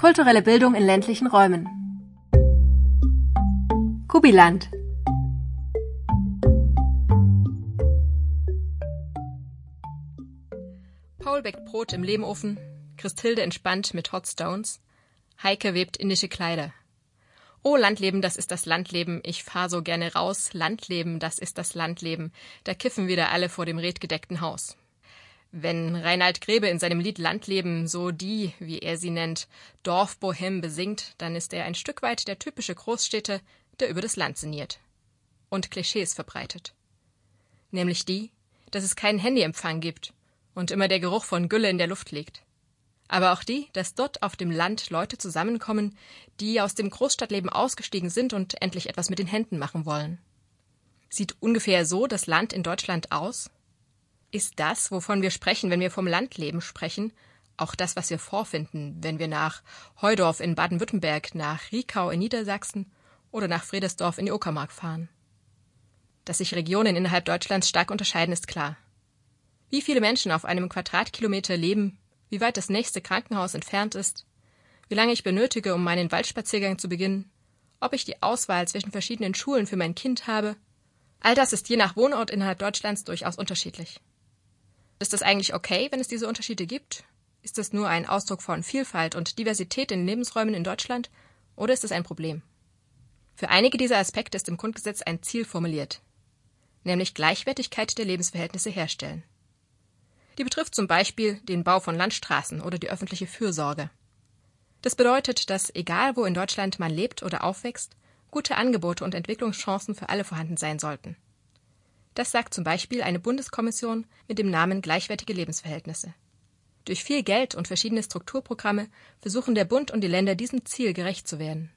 Kulturelle Bildung in ländlichen Räumen. Kubiland. Paul bäckt Brot im Lehmofen, Christhilde entspannt mit Hot Stones, Heike webt indische Kleider. Oh, Landleben, das ist das Landleben, ich fahr so gerne raus, Landleben, das ist das Landleben, da kiffen wieder alle vor dem redgedeckten Haus. Wenn Reinhard Grebe in seinem Lied Landleben so die, wie er sie nennt, Dorfbohem besingt, dann ist er ein Stück weit der typische Großstädter, der über das Land sinniert. Und Klischees verbreitet. Nämlich die, dass es keinen Handyempfang gibt und immer der Geruch von Gülle in der Luft liegt. Aber auch die, dass dort auf dem Land Leute zusammenkommen, die aus dem Großstadtleben ausgestiegen sind und endlich etwas mit den Händen machen wollen. Sieht ungefähr so das Land in Deutschland aus? Ist das, wovon wir sprechen, wenn wir vom Landleben sprechen, auch das, was wir vorfinden, wenn wir nach Heudorf in Baden-Württemberg, nach Riekau in Niedersachsen oder nach Friedersdorf in die Uckermark fahren? Dass sich Regionen innerhalb Deutschlands stark unterscheiden, ist klar. Wie viele Menschen auf einem Quadratkilometer leben, wie weit das nächste Krankenhaus entfernt ist, wie lange ich benötige, um meinen Waldspaziergang zu beginnen, ob ich die Auswahl zwischen verschiedenen Schulen für mein Kind habe, all das ist je nach Wohnort innerhalb Deutschlands durchaus unterschiedlich. Ist das eigentlich okay, wenn es diese Unterschiede gibt? Ist das nur ein Ausdruck von Vielfalt und Diversität in Lebensräumen in Deutschland? Oder ist es ein Problem? Für einige dieser Aspekte ist im Grundgesetz ein Ziel formuliert, nämlich Gleichwertigkeit der Lebensverhältnisse herstellen. Die betrifft zum Beispiel den Bau von Landstraßen oder die öffentliche Fürsorge. Das bedeutet, dass egal wo in Deutschland man lebt oder aufwächst, gute Angebote und Entwicklungschancen für alle vorhanden sein sollten. Das sagt zum Beispiel eine Bundeskommission mit dem Namen Gleichwertige Lebensverhältnisse. Durch viel Geld und verschiedene Strukturprogramme versuchen der Bund und die Länder diesem Ziel gerecht zu werden.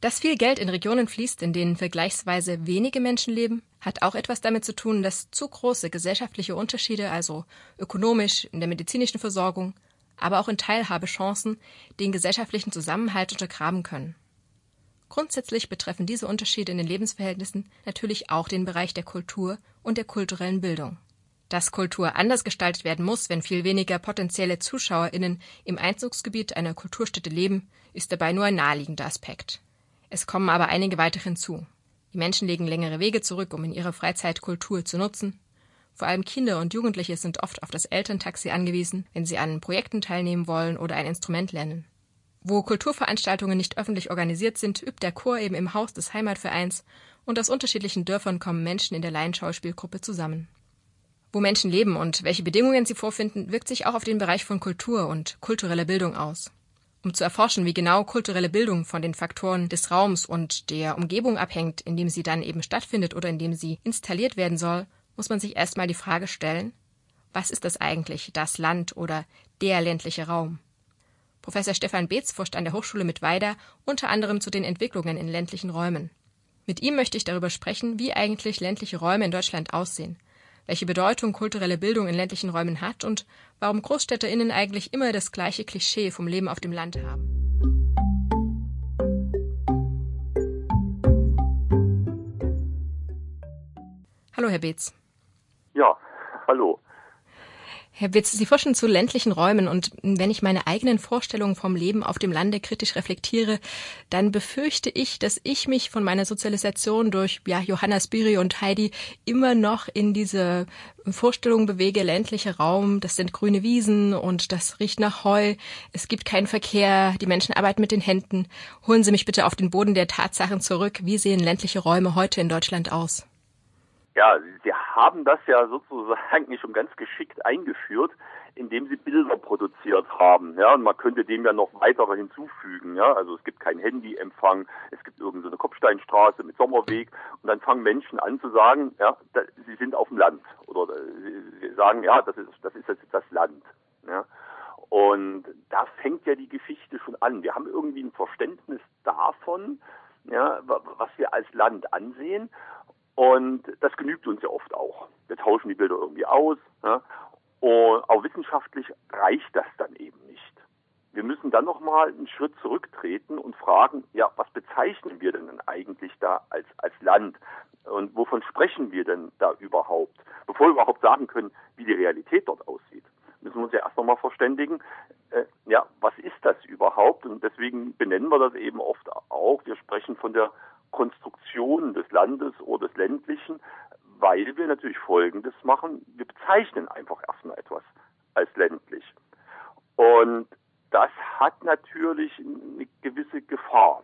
Dass viel Geld in Regionen fließt, in denen vergleichsweise wenige Menschen leben, hat auch etwas damit zu tun, dass zu große gesellschaftliche Unterschiede, also ökonomisch, in der medizinischen Versorgung, aber auch in Teilhabechancen, den gesellschaftlichen Zusammenhalt untergraben können. Grundsätzlich betreffen diese Unterschiede in den Lebensverhältnissen natürlich auch den Bereich der Kultur und der kulturellen Bildung. Dass Kultur anders gestaltet werden muss, wenn viel weniger potenzielle ZuschauerInnen im Einzugsgebiet einer Kulturstätte leben, ist dabei nur ein naheliegender Aspekt. Es kommen aber einige weitere hinzu. Die Menschen legen längere Wege zurück, um in ihrer Freizeit Kultur zu nutzen. Vor allem Kinder und Jugendliche sind oft auf das Elterntaxi angewiesen, wenn sie an Projekten teilnehmen wollen oder ein Instrument lernen. Wo Kulturveranstaltungen nicht öffentlich organisiert sind, übt der Chor eben im Haus des Heimatvereins und aus unterschiedlichen Dörfern kommen Menschen in der Laienschauspielgruppe zusammen. Wo Menschen leben und welche Bedingungen sie vorfinden, wirkt sich auch auf den Bereich von Kultur und kultureller Bildung aus. Um zu erforschen, wie genau kulturelle Bildung von den Faktoren des Raums und der Umgebung abhängt, in dem sie dann eben stattfindet oder in dem sie installiert werden soll, muss man sich erstmal die Frage stellen, was ist das eigentlich, das Land oder der ländliche Raum? Professor Stefan Beetz forscht an der Hochschule mit Weida unter anderem zu den Entwicklungen in ländlichen Räumen. Mit ihm möchte ich darüber sprechen, wie eigentlich ländliche Räume in Deutschland aussehen, welche Bedeutung kulturelle Bildung in ländlichen Räumen hat und warum GroßstädterInnen eigentlich immer das gleiche Klischee vom Leben auf dem Land haben. Hallo, Herr Beetz. Ja, hallo. Herr Witz, Sie forschen zu ländlichen Räumen und wenn ich meine eigenen Vorstellungen vom Leben auf dem Lande kritisch reflektiere, dann befürchte ich, dass ich mich von meiner Sozialisation durch ja, Johanna Spiri und Heidi immer noch in diese Vorstellung bewege, ländlicher Raum, das sind grüne Wiesen und das riecht nach Heu, es gibt keinen Verkehr, die Menschen arbeiten mit den Händen. Holen Sie mich bitte auf den Boden der Tatsachen zurück. Wie sehen ländliche Räume heute in Deutschland aus? Ja, sie haben das ja sozusagen schon ganz geschickt eingeführt, indem sie Bilder produziert haben. Ja, und man könnte dem ja noch weitere hinzufügen. Ja, also es gibt keinen Handyempfang, es gibt irgendeine so Kopfsteinstraße mit Sommerweg und dann fangen Menschen an zu sagen, ja, da, sie sind auf dem Land oder sie sagen, ja, das ist das ist jetzt das Land. Ja. Und da fängt ja die Geschichte schon an. Wir haben irgendwie ein Verständnis davon, ja, was wir als Land ansehen. Und das genügt uns ja oft auch. Wir tauschen die Bilder irgendwie aus. Ja? Und auch wissenschaftlich reicht das dann eben nicht. Wir müssen dann nochmal einen Schritt zurücktreten und fragen, ja, was bezeichnen wir denn eigentlich da als, als Land? Und wovon sprechen wir denn da überhaupt? Bevor wir überhaupt sagen können, wie die Realität dort aussieht, müssen wir uns ja erst nochmal verständigen, äh, ja, was ist das überhaupt? Und deswegen benennen wir das eben oft auch. Wir sprechen von der Konstruktion des Landes oder des ländlichen, weil wir natürlich Folgendes machen. Wir bezeichnen einfach erstmal etwas als ländlich. Und das hat natürlich eine gewisse Gefahr.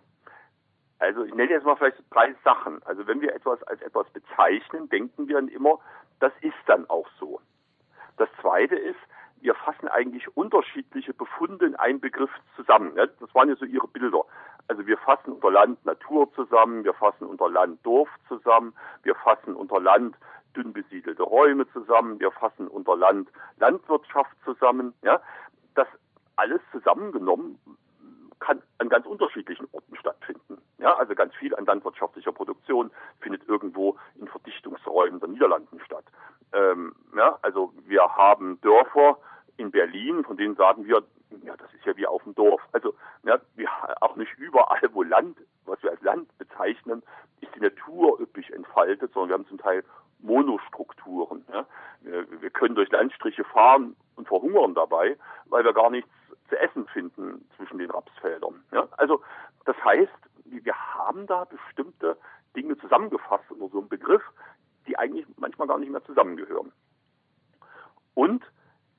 Also ich nenne jetzt mal vielleicht drei Sachen. Also wenn wir etwas als etwas bezeichnen, denken wir dann immer, das ist dann auch so. Das zweite ist, wir fassen eigentlich unterschiedliche Befunde in einen Begriff zusammen. Das waren ja so Ihre Bilder. Also wir fassen unter Land Natur zusammen, wir fassen unter Land Dorf zusammen, wir fassen unter Land dünn besiedelte Räume zusammen, wir fassen unter Land Landwirtschaft zusammen. Ja, das alles zusammengenommen kann an ganz unterschiedlichen Orten stattfinden. Ja, also ganz viel an landwirtschaftlicher Produktion findet irgendwo in Verdichtungsräumen der Niederlanden statt. Ähm, ja, also wir haben Dörfer in Berlin, von denen sagen wir, ja, das ist ja wie auf dem Dorf. Also ja, wir, auch nicht überall, wo Land, was wir als Land bezeichnen, ist die Natur üppig entfaltet, sondern wir haben zum Teil Monostrukturen. Ja. Wir, wir können durch Fahren und verhungern dabei, weil wir gar nichts zu essen finden zwischen den Rapsfeldern. Ja? Also das heißt, wir haben da bestimmte Dinge zusammengefasst unter so einem Begriff, die eigentlich manchmal gar nicht mehr zusammengehören. Und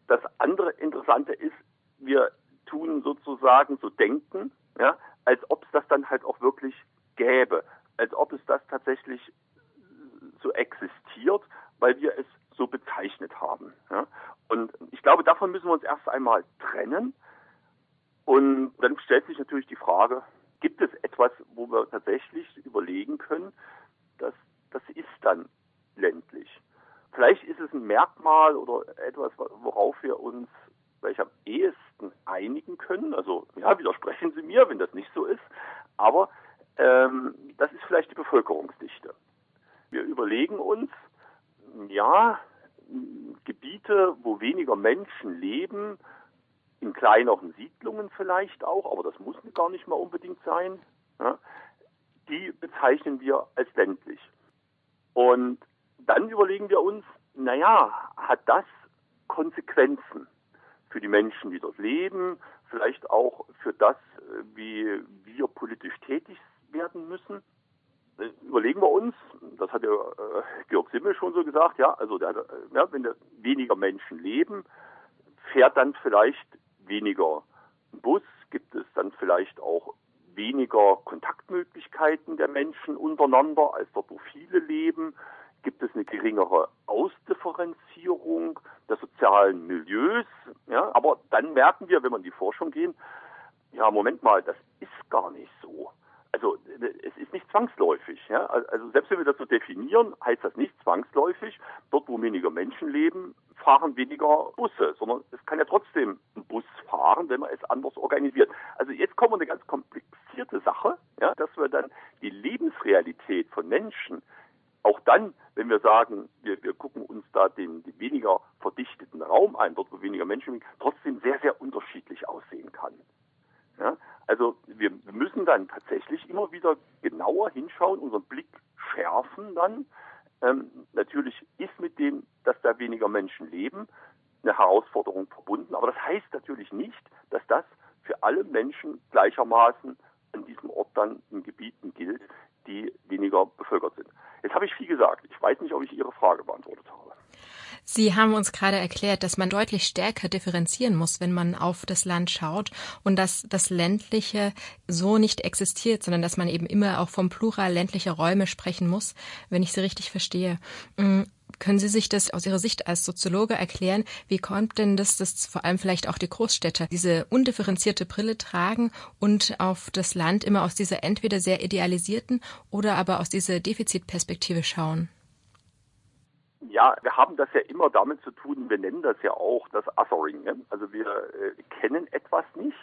das andere Interessante ist, wir tun sozusagen so denken, ja, als ob es das dann halt auch wirklich gäbe, als ob es das tatsächlich so existiert, weil wir es so bezeichnet haben. Ja. Und ich glaube, davon müssen wir uns erst einmal trennen und dann stellt sich natürlich die Frage, gibt es etwas, wo wir tatsächlich überlegen können, dass das ist dann ländlich. Vielleicht ist es ein Merkmal oder etwas, worauf wir uns vielleicht am ehesten einigen können. Also ja, widersprechen Sie mir, wenn das nicht so ist. Aber ähm, das ist vielleicht die Bevölkerungsdichte. Wir überlegen uns, ja, Gebiete, wo weniger Menschen leben, in kleineren Siedlungen vielleicht auch, aber das muss gar nicht mal unbedingt sein. Ja, die bezeichnen wir als ländlich. Und dann überlegen wir uns, naja, hat das Konsequenzen für die Menschen, die dort leben, vielleicht auch für das, wie wir politisch tätig werden müssen? Überlegen wir uns, das hat ja äh, Georg Simmel schon so gesagt, ja, also der, ja, wenn da weniger Menschen leben, fährt dann vielleicht weniger Bus, gibt es dann vielleicht auch weniger Kontaktmöglichkeiten der Menschen untereinander, als dort wo viele leben. Gibt es eine geringere Ausdifferenzierung der sozialen Milieus? Ja, aber dann merken wir, wenn wir in die Forschung gehen, ja, Moment mal, das ist gar nicht so. Also es ist nicht zwangsläufig. Ja? Also selbst wenn wir das so definieren, heißt das nicht zwangsläufig, dort wo weniger Menschen leben, fahren weniger Busse, sondern es kann ja trotzdem ein Bus fahren, wenn man es anders organisiert. Also jetzt kommen wir eine ganz komplizierte Sache, ja, dass wir dann die Lebensrealität von Menschen auch dann, wenn wir sagen, wir, wir gucken uns da den, den weniger verdichteten Raum ein, dort wo weniger Menschen trotzdem sehr, sehr unterschiedlich aussehen kann. Ja? Also wir müssen dann tatsächlich immer wieder genauer hinschauen, unseren Blick schärfen dann. Ähm, natürlich ist mit dem, dass da weniger Menschen leben, eine Herausforderung verbunden. Aber das heißt natürlich nicht, dass das für alle Menschen gleichermaßen an diesem Ort dann in Gebieten gilt, die weniger bevölkert sind. Jetzt habe ich viel gesagt. Ich weiß nicht, ob ich Ihre Frage beantwortet habe. Sie haben uns gerade erklärt, dass man deutlich stärker differenzieren muss, wenn man auf das Land schaut und dass das ländliche so nicht existiert, sondern dass man eben immer auch vom Plural ländlicher Räume sprechen muss, wenn ich Sie richtig verstehe. Mm, können Sie sich das aus Ihrer Sicht als Soziologe erklären? Wie kommt denn das, dass vor allem vielleicht auch die Großstädter diese undifferenzierte Brille tragen und auf das Land immer aus dieser entweder sehr idealisierten oder aber aus dieser Defizitperspektive schauen? Ja, wir haben das ja immer damit zu tun, wir nennen das ja auch das Othering. Ne? Also wir äh, kennen etwas nicht,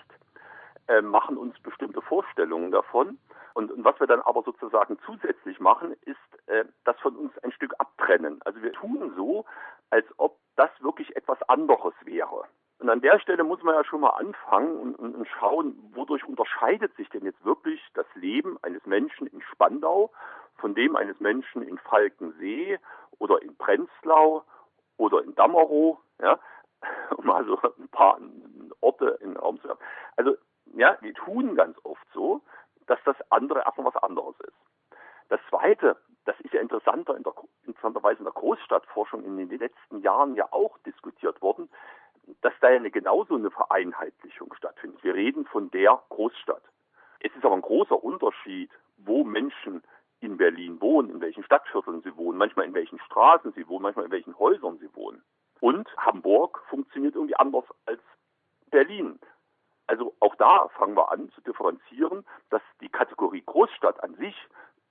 äh, machen uns bestimmte Vorstellungen davon. Und, und, was wir dann aber sozusagen zusätzlich machen, ist äh, das von uns ein Stück abtrennen. Also wir tun so, als ob das wirklich etwas anderes wäre. Und an der Stelle muss man ja schon mal anfangen und, und, und schauen, wodurch unterscheidet sich denn jetzt wirklich das Leben eines Menschen in Spandau von dem eines Menschen in Falkensee oder in Prenzlau oder in Dammerow, ja, um also ein paar Orte in den Raum zu werfen. Also, ja, wir tun ganz oft so, dass das andere erstmal was anderes ist. Das Zweite, das ist ja interessanter in der, interessanterweise in der Großstadtforschung in den letzten Jahren ja auch diskutiert worden, dass da ja eine, genauso eine Vereinheitlichung stattfindet. Wir reden von der Großstadt. Es ist aber ein großer Unterschied, wo Menschen Berlin wohnen, in welchen Stadtvierteln sie wohnen, manchmal in welchen Straßen sie wohnen, manchmal in welchen Häusern sie wohnen. Und Hamburg funktioniert irgendwie anders als Berlin. Also auch da fangen wir an zu differenzieren, dass die Kategorie Großstadt an sich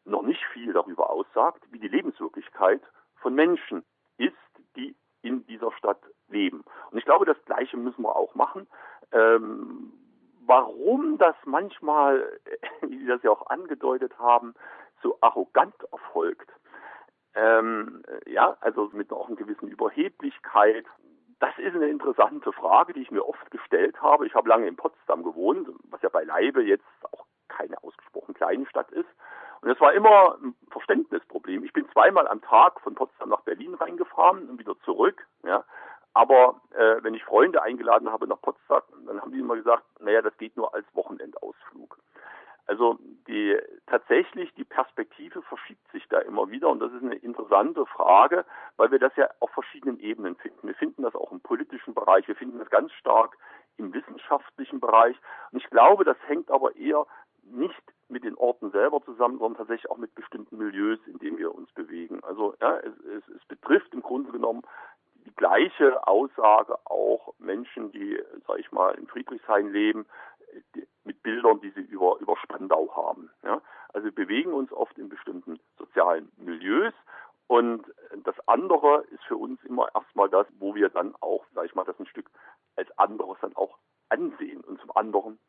noch nicht viel darüber aussagt, wie die Lebenswirklichkeit von Menschen ist, die in dieser Stadt leben. Und ich glaube, das Gleiche müssen wir auch machen. Ähm, warum das manchmal, wie Sie das ja auch angedeutet haben, so arrogant erfolgt, ähm, ja, also mit auch einer gewissen Überheblichkeit. Das ist eine interessante Frage, die ich mir oft gestellt habe. Ich habe lange in Potsdam gewohnt, was ja beileibe jetzt auch keine ausgesprochen kleine Stadt ist. Und es war immer ein Verständnisproblem. Ich bin zweimal am Tag von Potsdam nach Berlin reingefahren und wieder zurück. Ja. Aber äh, wenn ich Freunde eingeladen habe nach Potsdam, dann haben die immer gesagt, naja, das geht nur als Wochenendausflug. Also die tatsächlich die Perspektive immer wieder und das ist eine interessante Frage, weil wir das ja auf verschiedenen Ebenen finden. Wir finden das auch im politischen Bereich, wir finden das ganz stark im wissenschaftlichen Bereich und ich glaube, das hängt aber eher nicht mit den Orten selber zusammen, sondern tatsächlich auch mit bestimmten Milieus, in denen wir uns bewegen. Also ja, es, es, es betrifft im Grunde genommen die gleiche Aussage auch Menschen, die, sag ich mal, in Friedrichshain leben, die, mit Bildern, die sie über, über Spandau haben. Ja? Also wir bewegen uns oft in bestimmten sozialen Milieus und das andere ist für uns immer erstmal das, wo wir dann auch, sag ich mal, das ein Stück als anderes dann auch ansehen und zum anderen.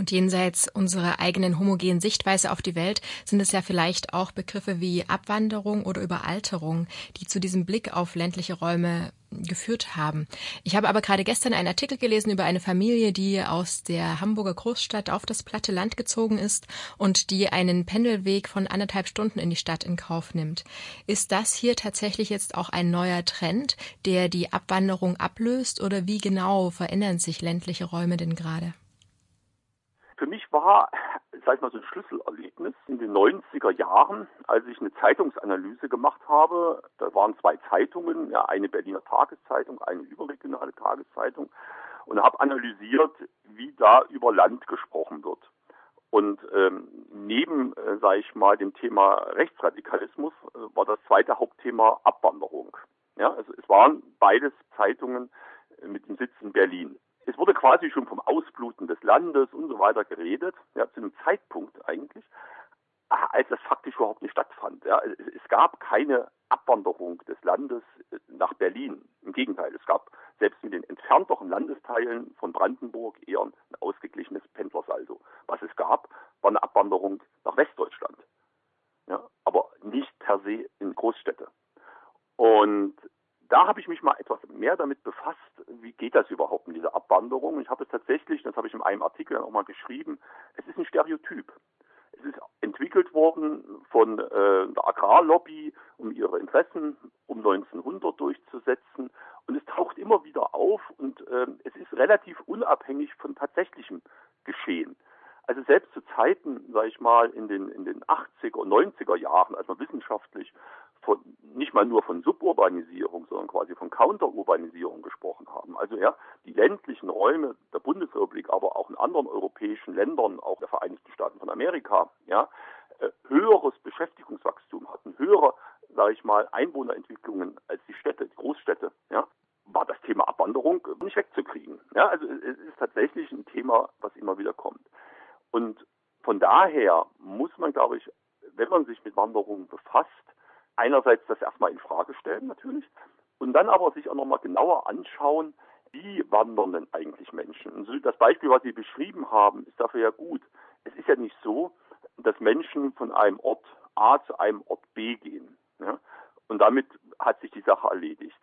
Und jenseits unserer eigenen homogenen Sichtweise auf die Welt sind es ja vielleicht auch Begriffe wie Abwanderung oder Überalterung, die zu diesem Blick auf ländliche Räume geführt haben. Ich habe aber gerade gestern einen Artikel gelesen über eine Familie, die aus der Hamburger Großstadt auf das platte Land gezogen ist und die einen Pendelweg von anderthalb Stunden in die Stadt in Kauf nimmt. Ist das hier tatsächlich jetzt auch ein neuer Trend, der die Abwanderung ablöst oder wie genau verändern sich ländliche Räume denn gerade? Für mich war, sag ich mal, so ein Schlüsselerlebnis in den 90er Jahren, als ich eine Zeitungsanalyse gemacht habe. Da waren zwei Zeitungen, ja, eine Berliner Tageszeitung, eine überregionale Tageszeitung und habe analysiert, wie da über Land gesprochen wird. Und ähm, neben, äh, sage ich mal, dem Thema Rechtsradikalismus äh, war das zweite Hauptthema Abwanderung. Ja, also es waren beides Zeitungen mit dem Sitz in Berlin es wurde quasi schon vom Ausbluten des Landes und so weiter geredet, ja, zu einem Zeitpunkt eigentlich, als das faktisch überhaupt nicht stattfand. Ja. Es gab keine Abwanderung des Landes äh, nach Berlin. Im Gegenteil, es gab selbst mit den entfernteren Landesteilen von Brandenburg eher ein ausgeglichenes Pendlersaldo. Was es gab, war eine Abwanderung nach Westdeutschland. Ja, aber nicht per se in Großstädte. Und da habe ich mich mal etwas mehr damit befasst, wie geht das überhaupt in dieser Abwanderung. Ich habe es tatsächlich, das habe ich in einem Artikel auch mal geschrieben, es ist ein Stereotyp. Es ist entwickelt worden von äh, der Agrarlobby, um ihre Interessen um 1900 durchzusetzen. Und es taucht immer wieder auf und äh, es ist relativ unabhängig von tatsächlichem Geschehen. Also selbst zu Zeiten, sage ich mal, in den, in den 80er und 90er Jahren, als man wissenschaftlich von, nicht mal nur von Suburbanisierung, sondern quasi von Counterurbanisierung gesprochen haben. Also ja, die ländlichen Räume der Bundesrepublik, aber auch in anderen europäischen Ländern, auch der Vereinigten Staaten von Amerika, ja, äh, höheres Beschäftigungswachstum hatten, höhere, sage ich mal, Einwohnerentwicklungen als die Städte, die Großstädte, ja, war das Thema Abwanderung nicht wegzukriegen. Ja, also es ist tatsächlich ein Thema, was immer wieder kommt. Und von daher muss man, glaube ich, wenn man sich mit Wanderungen befasst, einerseits das erstmal in Frage stellen natürlich und dann aber sich auch nochmal genauer anschauen, wie wandern denn eigentlich Menschen? Und das Beispiel, was Sie beschrieben haben, ist dafür ja gut. Es ist ja nicht so, dass Menschen von einem Ort A zu einem Ort B gehen. Ja? Und damit hat sich die Sache erledigt.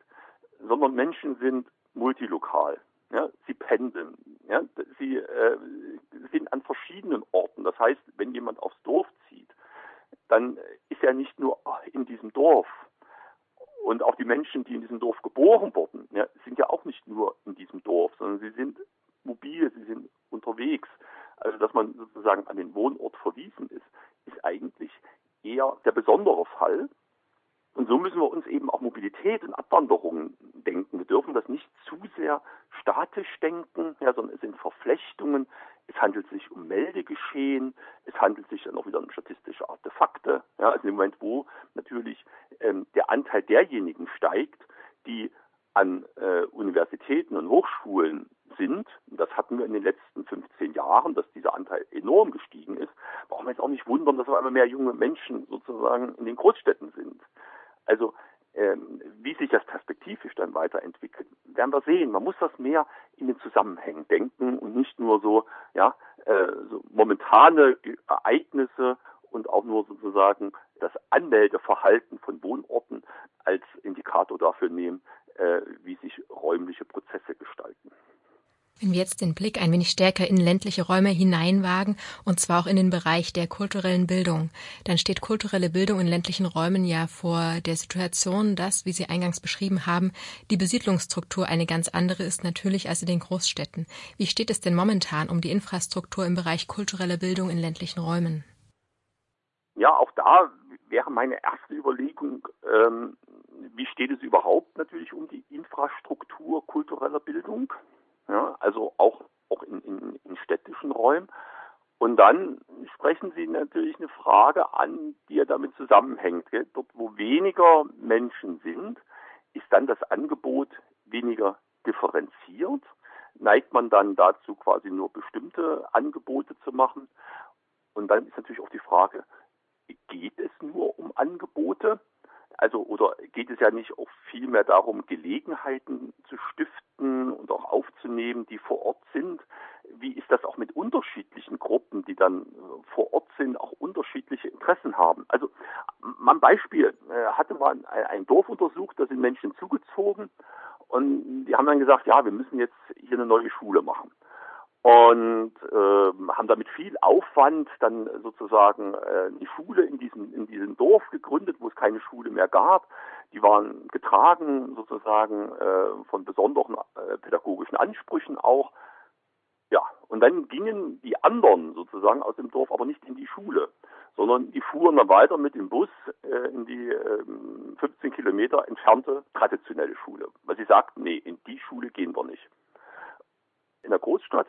Sondern Menschen sind multilokal. Ja, sie pendeln. Ja, sie äh, sind an verschiedenen Orten. Das heißt, wenn jemand aufs Dorf zieht, dann ist er nicht nur in diesem Dorf. Und auch die Menschen, die in diesem Dorf geboren wurden, ja, sind ja auch nicht nur in diesem Dorf, sondern sie sind mobil, sie sind unterwegs. Also dass man sozusagen an den Wohnort verwiesen ist, ist eigentlich eher der besondere Fall. Und so müssen wir uns eben auch Mobilität und Abwanderung denken. Wir dürfen das nicht zu sehr statisch denken, ja, sondern es sind Verflechtungen, es handelt sich um Meldegeschehen. Es handelt sich dann auch wieder um statistische Artefakte. Ja, also im Moment, wo natürlich ähm, der Anteil derjenigen steigt, die an äh, Universitäten und Hochschulen sind, das hatten wir in den letzten 15 Jahren, dass dieser Anteil enorm gestiegen ist, brauchen wir jetzt auch nicht wundern, dass wir immer mehr junge Menschen sozusagen in den Großstädten sind. Also ähm, wie sich das perspektivisch dann weiterentwickelt, werden wir sehen. Man muss das mehr in den Zusammenhängen denken und nicht nur so, ja, äh, so momentane Ereignisse und auch nur sozusagen das Anmeldeverhalten von Wohnorten als Indikator dafür nehmen, äh, wie sich räumliche Prozesse gestalten. Wenn wir jetzt den Blick ein wenig stärker in ländliche Räume hineinwagen, und zwar auch in den Bereich der kulturellen Bildung, dann steht kulturelle Bildung in ländlichen Räumen ja vor der Situation, dass, wie Sie eingangs beschrieben haben, die Besiedlungsstruktur eine ganz andere ist natürlich als in den Großstädten. Wie steht es denn momentan um die Infrastruktur im Bereich kulturelle Bildung in ländlichen Räumen? Ja, auch da wäre meine erste Überlegung, ähm, wie steht es überhaupt natürlich um die Infrastruktur kultureller Bildung? ja, also auch, auch in, in, in städtischen Räumen. Und dann sprechen Sie natürlich eine Frage an, die ja damit zusammenhängt. Dort, wo weniger Menschen sind, ist dann das Angebot weniger differenziert. Neigt man dann dazu, quasi nur bestimmte Angebote zu machen? Und dann ist natürlich auch die Frage, geht es nur um Angebote? Also, oder geht es ja nicht auch viel mehr darum, Gelegenheiten zu stiften und auch aufzunehmen, die vor Ort sind? Wie ist das auch mit unterschiedlichen Gruppen, die dann äh, vor Ort sind, auch unterschiedliche Interessen haben? Also, mal ein Beispiel, äh, hatte man ein Dorf untersucht, da sind Menschen zugezogen und die haben dann gesagt, ja, wir müssen jetzt hier eine neue Schule machen und äh, haben damit viel Aufwand dann sozusagen äh, eine Schule in diesem in diesem Dorf gegründet, wo es keine Schule mehr gab. Die waren getragen sozusagen äh, von besonderen äh, pädagogischen Ansprüchen auch. Und dann gingen die anderen sozusagen aus dem Dorf aber nicht in die Schule, sondern die fuhren dann weiter mit dem Bus äh, in die äh, 15 Kilometer entfernte traditionelle Schule, weil sie sagten, nee, in die Schule gehen wir nicht. In der Großstadt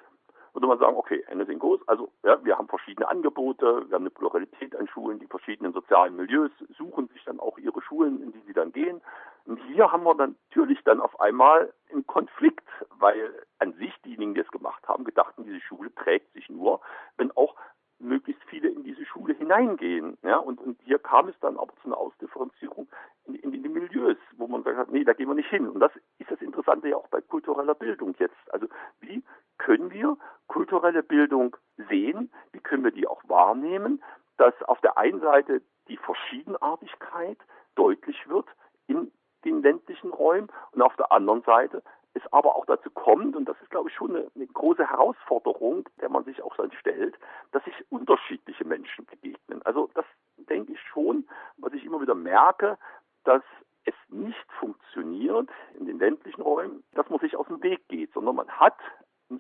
würde man sagen, okay, sind groß. Also ja, wir haben verschiedene Angebote, wir haben eine Pluralität an Schulen, die verschiedenen sozialen Milieus suchen sich dann auch ihre Schulen, in die sie dann gehen. Und hier haben wir natürlich dann auf einmal einen Konflikt, weil an sich diejenigen, die es gemacht haben, gedachten, diese Schule trägt sich nur, wenn auch möglichst viele in diese Schule hineingehen. Ja, und, und hier kam es dann aber zu einer Ausdifferenzierung in, in, in die Milieus, wo man sagt hat, nee, da gehen wir nicht hin. Und das ist das Interessante ja auch bei kultureller Bildung jetzt. Also wie können wir kulturelle Bildung sehen? Wie können wir die auch wahrnehmen? Dass auf der einen Seite die Verschiedenartigkeit deutlich wird in den ländlichen Räumen und auf der anderen Seite es aber auch dazu kommt, und das ist, glaube ich, schon eine, eine, große Herausforderung, der man sich auch dann stellt, dass sich unterschiedliche Menschen begegnen. Also das denke ich schon, was ich immer wieder merke, dass es nicht funktioniert in den ländlichen Räumen, dass man sich aus dem Weg geht, sondern man hat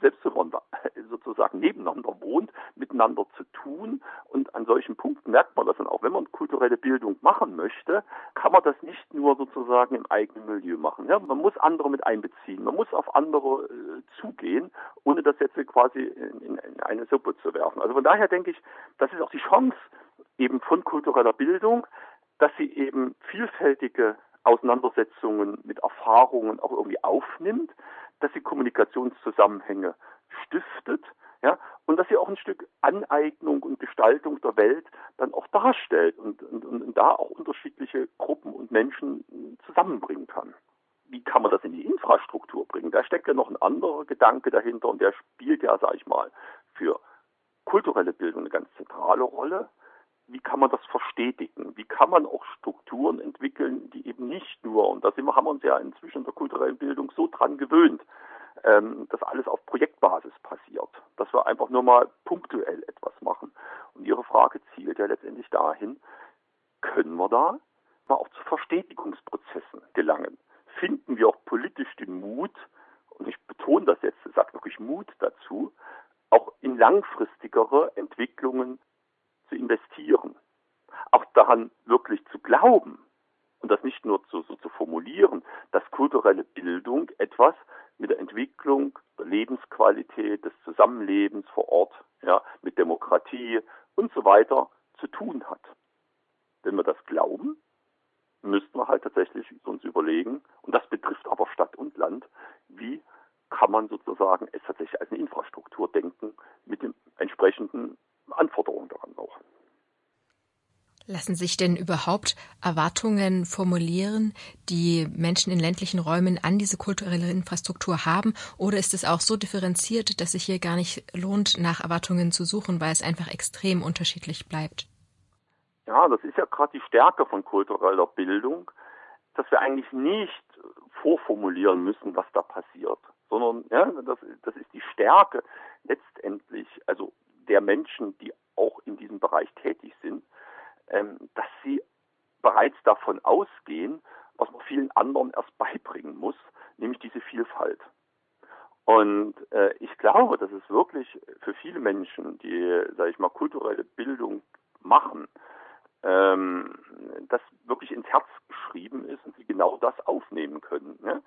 selbst wenn man sozusagen nebeneinander wohnt, miteinander zu tun. Und an solchen Punkten merkt man das dann auch. Wenn man kulturelle Bildung machen möchte, kann man das nicht nur sozusagen im eigenen Milieu machen. Ja, man muss andere mit einbeziehen. Man muss auf andere äh, zugehen, ohne das jetzt quasi in, in eine Suppe zu werfen. Also von daher denke ich, das ist auch die Chance eben von kultureller Bildung, dass sie eben vielfältige Auseinandersetzungen mit Erfahrungen auch irgendwie aufnimmt, dass sie Kommunikationszusammenhänge stiftet, ja, und dass sie auch ein Stück Aneignung und Gestaltung der Welt dann auch darstellt und, und, und da auch unterschiedliche Gruppen und Menschen zusammenbringen kann. Wie kann man das in die Infrastruktur bringen? Da steckt ja noch ein anderer Gedanke dahinter und der spielt ja, sag ich mal, für kulturelle Bildung eine ganz zentrale Rolle wie kann man das verstetigen? Wie kann man auch Strukturen entwickeln, die eben nicht nur, und da sind wir, haben wir uns ja inzwischen in der kulturellen Bildung so dran gewöhnt, ähm, dass alles auf Projektbasis passiert, dass wir einfach nur mal punktuell etwas machen. Und Ihre Frage zielt ja letztendlich dahin, können wir da mal auch zu Verstetigungsprozessen gelangen? Finden wir auch politisch den Mut, und ich betone das jetzt, ich sage wirklich Mut dazu, auch in langfristigere Entwicklungen zu investieren. Auch daran wirklich zu glauben und das nicht nur zu, so zu formulieren, dass kulturelle Bildung etwas mit der Entwicklung der Lebensqualität, des Zusammenlebens vor Ort, ja, mit Demokratie und so weiter zu tun hat. Wenn wir das glauben, müssten wir halt tatsächlich uns überlegen, und das betrifft aber Stadt und Land, wie kann man sozusagen es tatsächlich als eine Infrastruktur denken mit den entsprechenden Anforderungen daran auch. Lassen sich denn überhaupt Erwartungen formulieren, die Menschen in ländlichen Räumen an diese kulturelle Infrastruktur haben? Oder ist es auch so differenziert, dass sich hier gar nicht lohnt, nach Erwartungen zu suchen, weil es einfach extrem unterschiedlich bleibt? Ja, das ist ja gerade die Stärke von kultureller Bildung, dass wir eigentlich nicht vorformulieren müssen, was da passiert, sondern ja, das, das ist die Stärke letztendlich, also der Menschen, die auch in diesem Bereich tätig sind, dass sie bereits davon ausgehen, was man vielen anderen erst beibringen muss, nämlich diese Vielfalt. Und äh, ich glaube, dass es wirklich für viele Menschen, die, sage ich mal, kulturelle Bildung machen, ähm, das wirklich ins Herz geschrieben ist und sie genau das aufnehmen können. Ne?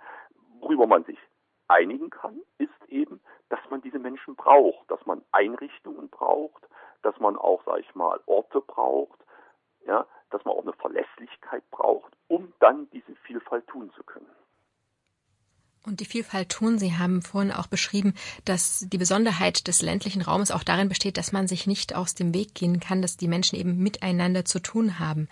Worüber man sich einigen kann, ist eben, dass man diese Menschen braucht, dass man Einrichtungen braucht, dass man auch, sage ich mal, Orte braucht, ja, dass man auch eine Verlässlichkeit braucht, um dann diese Vielfalt tun zu können. Und die Vielfalt tun. Sie haben vorhin auch beschrieben, dass die Besonderheit des ländlichen Raumes auch darin besteht, dass man sich nicht aus dem Weg gehen kann, dass die Menschen eben miteinander zu tun haben.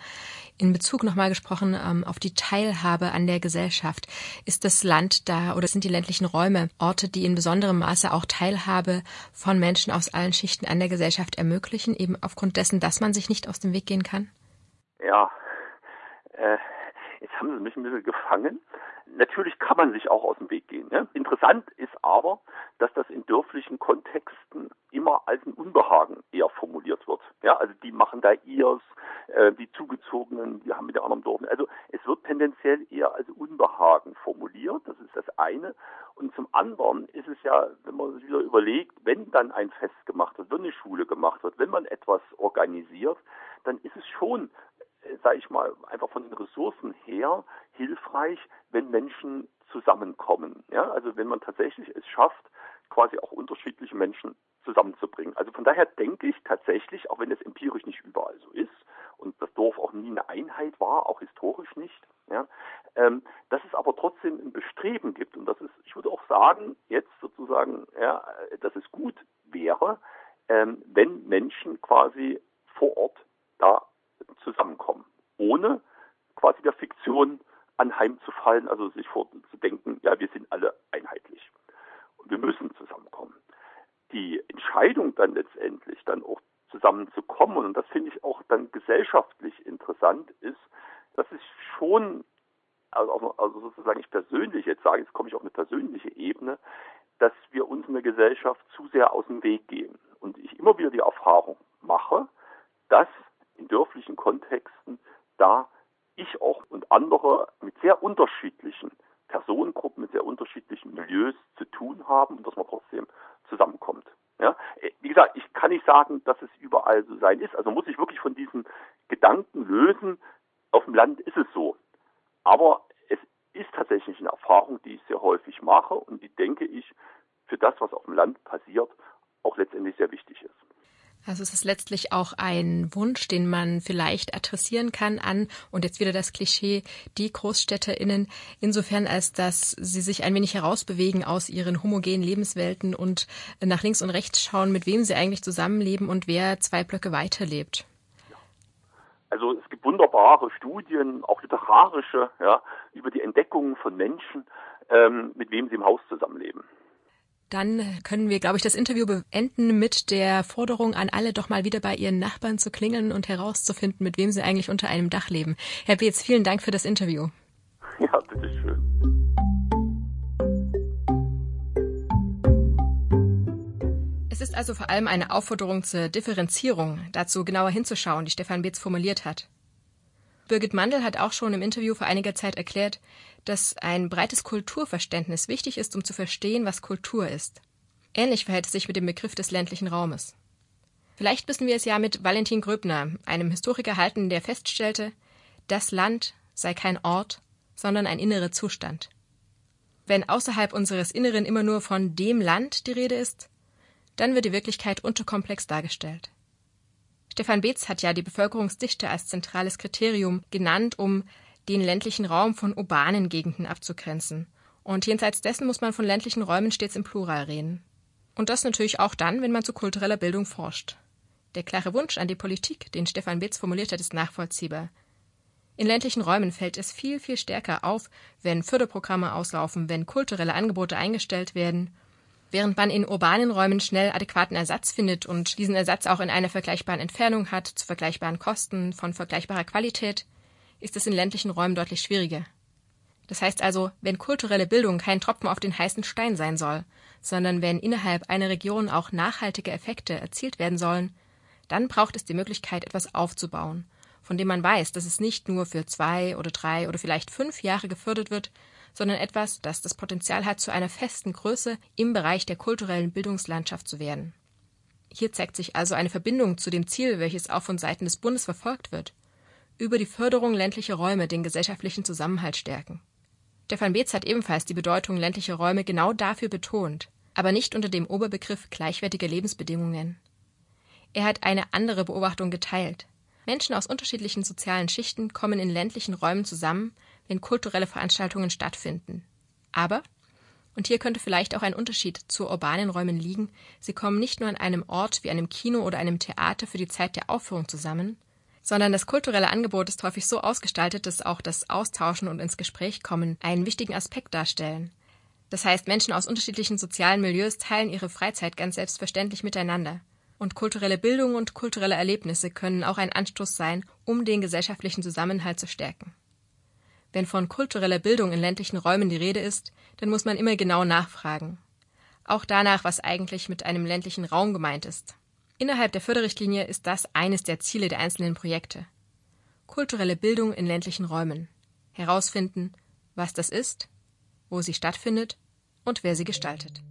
In Bezug nochmal gesprochen ähm, auf die Teilhabe an der Gesellschaft. Ist das Land da oder sind die ländlichen Räume Orte, die in besonderem Maße auch Teilhabe von Menschen aus allen Schichten an der Gesellschaft ermöglichen, eben aufgrund dessen, dass man sich nicht aus dem Weg gehen kann? Ja, äh, jetzt haben Sie mich ein bisschen gefangen natürlich kann man sich auch aus dem Weg gehen. Ne? Interessant ist aber, dass das in dörflichen Kontexten immer als ein Unbehagen eher formuliert wird. Ja, also die machen da ihrs, äh, die Zugezogenen, die haben mit der anderen Dorf. Also es wird tendenziell eher als Unbehagen formuliert. Das ist das eine. Und zum anderen ist es ja, wenn man sich wieder überlegt, wenn dann ein Fest gemacht wird, wenn eine Schule gemacht wird, wenn man etwas organisiert, dann ist es schon sage ich mal, einfach von den Ressourcen her hilfreich, wenn Menschen zusammenkommen. Ja, also wenn man tatsächlich es schafft, quasi auch unterschiedliche Menschen zusammenzubringen. Also von daher denke ich tatsächlich, auch wenn es empirisch nicht überall so ist und das Dorf auch nie eine Einheit war, auch historisch nicht, ja, ähm, dass es aber trotzdem ein Bestreben gibt und das ist, ich würde auch sagen, jetzt sozusagen, ja, dass es gut wäre, ähm, wenn Menschen quasi vor Ort da zusammenkommen, ohne quasi der Fiktion anheimzufallen, also sich vorzudenken, ja, wir sind alle einheitlich und wir müssen zusammenkommen. Die Entscheidung dann letztendlich dann auch zusammenzukommen, und das finde ich auch dann gesellschaftlich interessant, ist, dass es schon, also, also sozusagen ich persönlich jetzt sage, jetzt komme ich auf eine persönliche Ebene, dass wir uns in der Gesellschaft zu sehr aus dem Weg gehen. Und ich immer wieder die Erfahrung mache, dass in dörflichen Kontexten da ich auch und andere mit sehr unterschiedlichen Personengruppen, mit sehr unterschiedlichen Milieus zu tun haben und dass man trotzdem zusammenkommt. Ja, wie gesagt, ich kann nicht sagen, dass es überall so sein ist. Also muss ich wirklich von diesen Gedanken lösen. Auf dem Land ist es so. Aber es ist tatsächlich eine Erfahrung, die ich sehr häufig mache und die, denke ich, für das, was auf dem Land passiert, auch letztendlich sehr wichtig ist. Also es ist letztlich auch ein Wunsch, den man vielleicht adressieren kann an, und jetzt wieder das Klischee, die GroßstädterInnen, insofern als dass sie sich ein wenig herausbewegen aus ihren homogenen Lebenswelten und nach links und rechts schauen, mit wem sie eigentlich zusammenleben und wer zwei Blöcke weiterlebt. Also es gibt wunderbare Studien, auch literarische, ja, über die Entdeckungen von Menschen, ähm, mit wem sie im Haus zusammenleben. Dann können wir, glaube ich, das Interview beenden mit der Forderung an alle, doch mal wieder bei ihren Nachbarn zu klingeln und herauszufinden, mit wem sie eigentlich unter einem Dach leben. Herr Beetz, vielen Dank für das Interview. Ja, bitteschön. Es ist also vor allem eine Aufforderung zur Differenzierung, dazu genauer hinzuschauen, die Stefan Beetz formuliert hat. Birgit Mandel hat auch schon im Interview vor einiger Zeit erklärt, dass ein breites Kulturverständnis wichtig ist, um zu verstehen, was Kultur ist. Ähnlich verhält es sich mit dem Begriff des ländlichen Raumes. Vielleicht müssen wir es ja mit Valentin Gröbner, einem Historiker, halten, der feststellte, das Land sei kein Ort, sondern ein innerer Zustand. Wenn außerhalb unseres Inneren immer nur von dem Land die Rede ist, dann wird die Wirklichkeit unterkomplex dargestellt. Stefan Beetz hat ja die Bevölkerungsdichte als zentrales Kriterium genannt, um den ländlichen Raum von urbanen Gegenden abzugrenzen. Und jenseits dessen muss man von ländlichen Räumen stets im Plural reden. Und das natürlich auch dann, wenn man zu kultureller Bildung forscht. Der klare Wunsch an die Politik, den Stefan Beetz formuliert hat, ist nachvollziehbar. In ländlichen Räumen fällt es viel, viel stärker auf, wenn Förderprogramme auslaufen, wenn kulturelle Angebote eingestellt werden Während man in urbanen Räumen schnell adäquaten Ersatz findet und diesen Ersatz auch in einer vergleichbaren Entfernung hat, zu vergleichbaren Kosten, von vergleichbarer Qualität, ist es in ländlichen Räumen deutlich schwieriger. Das heißt also, wenn kulturelle Bildung kein Tropfen auf den heißen Stein sein soll, sondern wenn innerhalb einer Region auch nachhaltige Effekte erzielt werden sollen, dann braucht es die Möglichkeit, etwas aufzubauen, von dem man weiß, dass es nicht nur für zwei oder drei oder vielleicht fünf Jahre gefördert wird, sondern etwas, das das Potenzial hat, zu einer festen Größe im Bereich der kulturellen Bildungslandschaft zu werden. Hier zeigt sich also eine Verbindung zu dem Ziel, welches auch von Seiten des Bundes verfolgt wird, über die Förderung ländlicher Räume den gesellschaftlichen Zusammenhalt stärken. Stefan Beetz hat ebenfalls die Bedeutung ländlicher Räume genau dafür betont, aber nicht unter dem Oberbegriff gleichwertige Lebensbedingungen. Er hat eine andere Beobachtung geteilt. Menschen aus unterschiedlichen sozialen Schichten kommen in ländlichen Räumen zusammen, wenn kulturelle Veranstaltungen stattfinden. Aber, und hier könnte vielleicht auch ein Unterschied zu urbanen Räumen liegen, sie kommen nicht nur an einem Ort wie einem Kino oder einem Theater für die Zeit der Aufführung zusammen, sondern das kulturelle Angebot ist häufig so ausgestaltet, dass auch das Austauschen und ins Gespräch kommen einen wichtigen Aspekt darstellen. Das heißt, Menschen aus unterschiedlichen sozialen Milieus teilen ihre Freizeit ganz selbstverständlich miteinander. Und kulturelle Bildung und kulturelle Erlebnisse können auch ein Anstoß sein, um den gesellschaftlichen Zusammenhalt zu stärken. Wenn von kultureller Bildung in ländlichen Räumen die Rede ist, dann muss man immer genau nachfragen. Auch danach, was eigentlich mit einem ländlichen Raum gemeint ist. Innerhalb der Förderrichtlinie ist das eines der Ziele der einzelnen Projekte. Kulturelle Bildung in ländlichen Räumen. Herausfinden, was das ist, wo sie stattfindet und wer sie gestaltet.